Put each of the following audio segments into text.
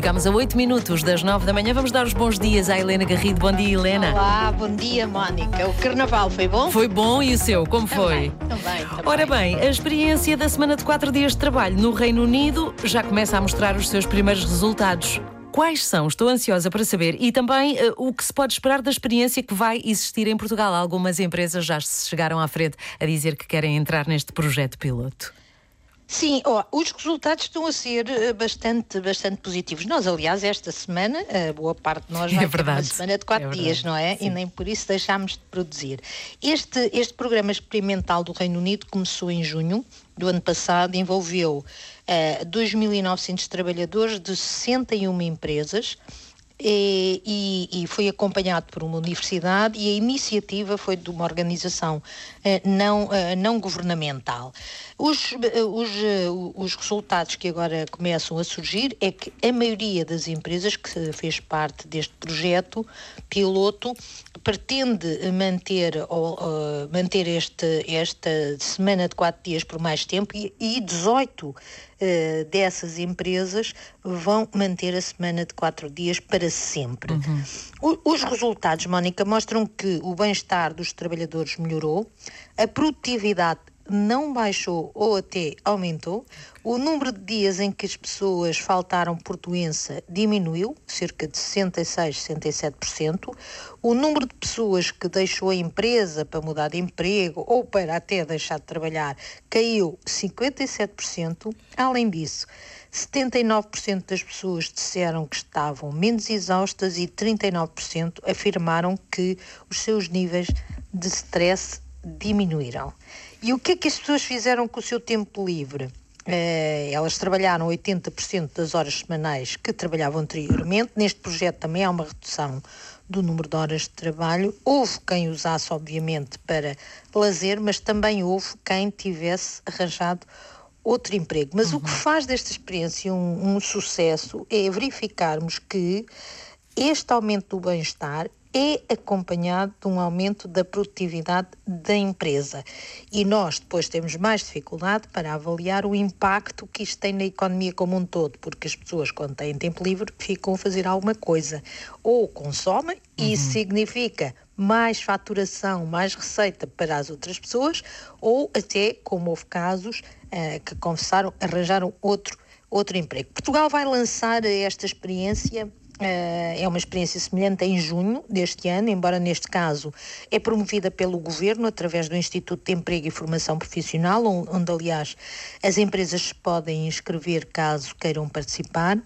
Ficámos a 8 minutos das 9 da manhã. Vamos dar os bons dias à Helena Garrido. Bom dia, Helena. Olá, bom dia, Mónica. O carnaval foi bom? Foi bom e o seu? Como foi? Também, também, também. Ora bem, a experiência da semana de 4 dias de trabalho no Reino Unido já começa a mostrar os seus primeiros resultados. Quais são? Estou ansiosa para saber. E também uh, o que se pode esperar da experiência que vai existir em Portugal. Algumas empresas já se chegaram à frente a dizer que querem entrar neste projeto piloto. Sim, ó, os resultados estão a ser eh, bastante, bastante positivos. Nós, aliás, esta semana, a boa parte de nós vai É verdade. ter uma semana de quatro É dias, não é? sim. E nem por isso deixámos de produzir. Este, este programa experimental do Reino Unido começou em junho do ano passado, envolveu eh, 2.900 trabalhadores de 61 empresas, e, e- foi acompanhado por uma universidade e a iniciativa foi de uma organização eh, não, eh, não governamental. Os, eh, os, eh, os resultados que agora começam a surgir é que a maioria das empresas que fez parte deste projeto piloto pretende manter, ou, eh, manter este, esta semana de quatro dias por mais tempo e, e 18 eh, dessas empresas vão manter a semana de quatro dias para sempre. O- os resultados, Mónica, mostram que o bem-estar dos trabalhadores melhorou, a produtividade não baixou ou até aumentou, o número de dias em que as pessoas faltaram por doença diminuiu, cerca de 66, 67%, o número de pessoas que deixou a empresa para mudar de emprego ou para até deixar de trabalhar caiu 57%. Além disso, 79% das pessoas disseram que estavam menos exaustas e 39% afirmaram que os seus níveis de stress diminuíram. E o que é que as pessoas fizeram com o seu tempo livre? Eh, elas trabalharam 80% das horas semanais que trabalhavam anteriormente. Neste projeto também há uma redução do número de horas de trabalho. Houve quem usasse, obviamente, para lazer, mas também houve quem tivesse arranjado outro emprego. Mas o que faz desta experiência um, um sucesso é verificarmos que este aumento do bem-estar é acompanhado de um aumento da produtividade da empresa. E nós depois temos mais dificuldade para avaliar o impacto que isto tem na economia como um todo, porque as pessoas, quando têm tempo livre, ficam a fazer alguma coisa. Ou consomem, e isso significa mais faturação, mais receita para as outras pessoas, ou até, como houve casos eh, que confessaram, arranjaram outro, outro emprego. Portugal vai lançar esta experiência é uma experiência semelhante em junho deste ano, embora neste caso é promovida pelo Governo através do Instituto de Emprego e Formação Profissional, on- onde, aliás, as empresas se podem inscrever caso queiram participar.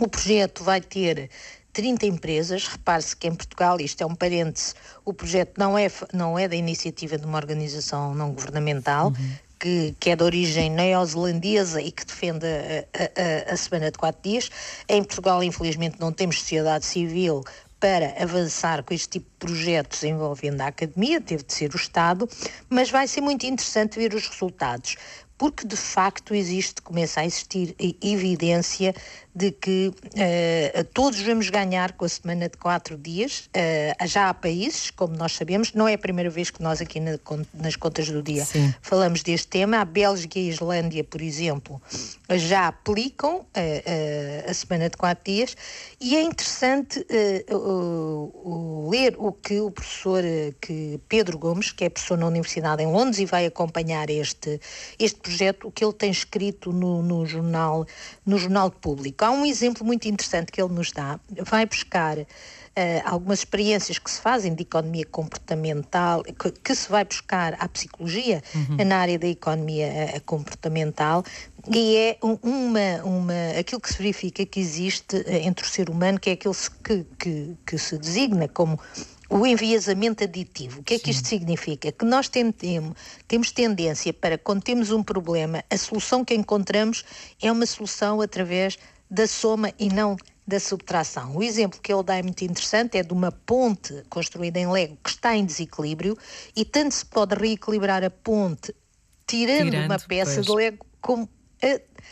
O projeto vai ter 30 empresas. Repare-se que em Portugal, isto é um parêntese, o projeto não é, não é da iniciativa de uma organização não governamental. Que, que é de origem neozelandesa e que defende a, a- a- semana de quatro dias. Em Portugal, infelizmente, não temos sociedade civil para avançar com este tipo de projetos envolvendo a academia, teve de ser o Estado, mas vai ser muito interessante ver os resultados, porque de facto existe, começa a existir evidência de que eh, todos vamos ganhar com a semana de quatro dias. Eh, já há países, como nós sabemos, não é a primeira vez que nós aqui na nas contas do dia Sim. falamos deste tema. A Bélgica e a Islândia, por exemplo, já aplicam eh, a semana de quatro dias e é interessante ler o que o professor que Pedro Gomes, que é professor na Universidade em Londres e vai acompanhar este, este projeto, o que ele tem escrito no, no jornal, no jornal público. Há um exemplo muito interessante que ele nos dá. Vai buscar eh, algumas experiências que se fazem de economia comportamental, que, que se vai buscar à psicologia na área da economia eh, comportamental, e é um- uma, uma, aquilo que se verifica que existe eh, entre o ser humano, que é aquele que, que, que se designa como o enviesamento aditivo. O que é que isto significa? Que nós tem- tem- temos tendência para, quando temos um problema, a solução que encontramos é uma solução através da soma e não da subtração. O exemplo que ele dá é muito interessante, é de uma ponte construída em Lego que está em desequilíbrio e tanto se pode reequilibrar a ponte tirando, Tirando, uma peça pois. de Lego como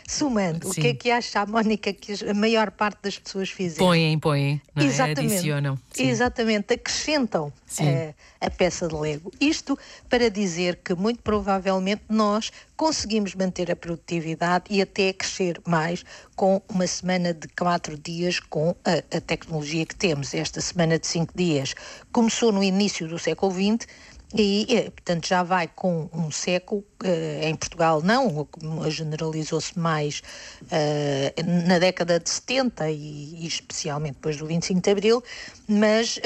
somando, Sim. o que é que acha a Mónica que a maior parte das pessoas fizeram? Põem, põem, não é? Exatamente. adicionam. Sim. Exatamente, acrescentam a, eh, a peça de Lego. Isto para dizer que muito provavelmente nós conseguimos manter a produtividade e até crescer mais com uma semana de quatro dias com a, a tecnologia que temos. Esta semana de cinco dias começou no início do século XX e, eh, portanto, já vai com um século, uh, em Portugal não, generalizou-se mais uh, na década de 70 e, especialmente depois do 25 de Abril, mas uh,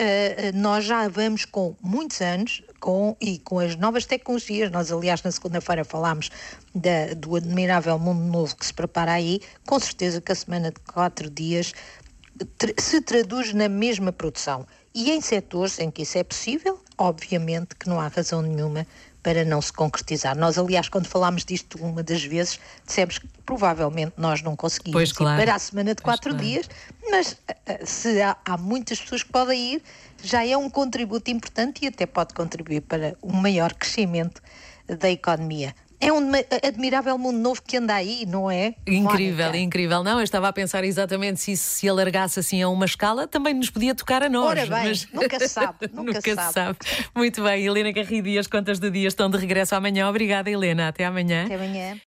nós já vamos com muitos anos com, e com as novas tecnologias. Nós, aliás, na segunda-feira falámos da, do admirável mundo novo que se prepara aí. Com certeza que a semana de quatro dias se traduz na mesma produção. E em setores em que isso é possível, obviamente que não há razão nenhuma para não se concretizar. Nós, aliás, quando falámos disto uma das vezes, dissemos que provavelmente nós não conseguimos pois, claro. ir para a semana de pois, quatro claro. dias, mas eh, eh, se há, há, muitas pessoas que podem ir, já é um contributo importante e até pode contribuir para um maior crescimento da economia. É um admirável mundo novo que anda aí, não é? Incrível, Mónica? incrível. Não, eu estava a pensar exatamente se isso se alargasse assim a uma escala, também nos podia tocar a nós. Ora bem, mas... nunca se sabe. Nunca, nunca se sabe. sabe. Muito bem, Helena Garrido e as contas do dia estão de regresso amanhã. Obrigada, Helena. Até amanhã. Até amanhã.